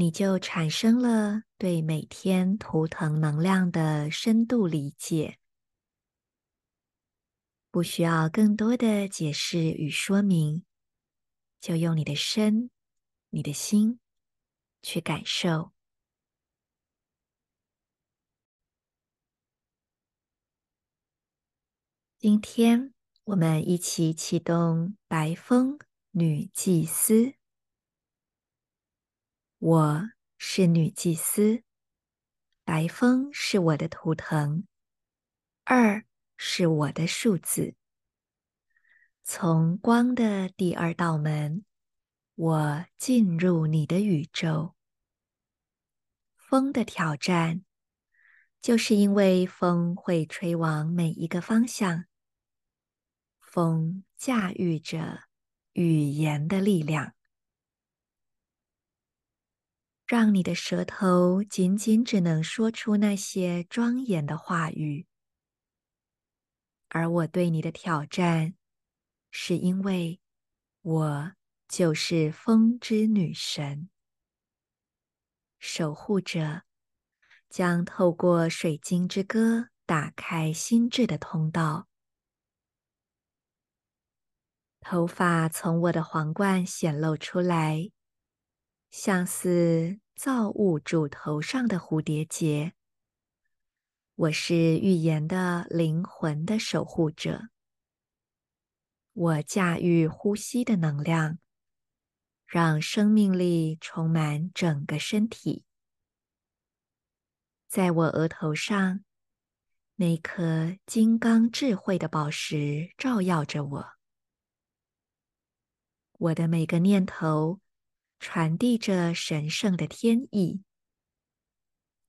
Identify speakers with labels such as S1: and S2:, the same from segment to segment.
S1: 你就产生了对每天图腾能量的深度理解，不需要更多的解释与说明，就用你的身、你的心去感受。今天我们一起启动白风女祭司。我是女祭司，白风是我的图腾，二是我的数字。从光的第二道门，我进入你的宇宙。风的挑战，就是因为风会吹往每一个方向。风驾驭着语言的力量。让你的舌头仅仅只能说出那些庄严的话语，而我对你的挑战，是因为我就是风之女神，守护者，将透过水晶之歌打开心智的通道。头发从我的皇冠显露出来。像似造物主头上的蝴蝶结，我是预言的灵魂的守护者。我驾驭呼吸的能量，让生命力充满整个身体。在我额头上，那颗金刚智慧的宝石照耀着我。我的每个念头。传递着神圣的天意，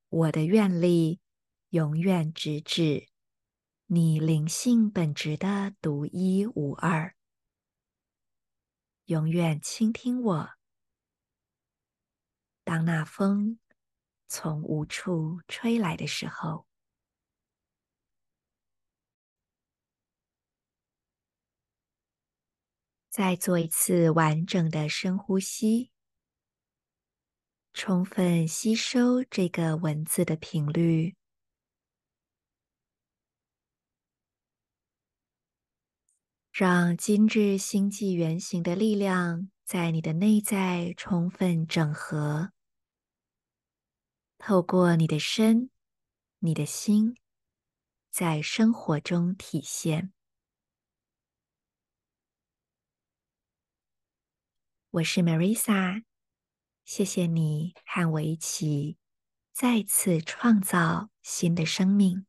S1: 我的愿力永远直指你灵性本质的独一无二，永远倾听我。当那风从无处吹来的时候，再做一次完整的深呼吸。充分吸收这个文字的频率，让今日星际原型的力量在你的内在充分整合，透过你的身、你的心，在生活中体现。我是 Marisa。谢谢你和我一起再次创造新的生命。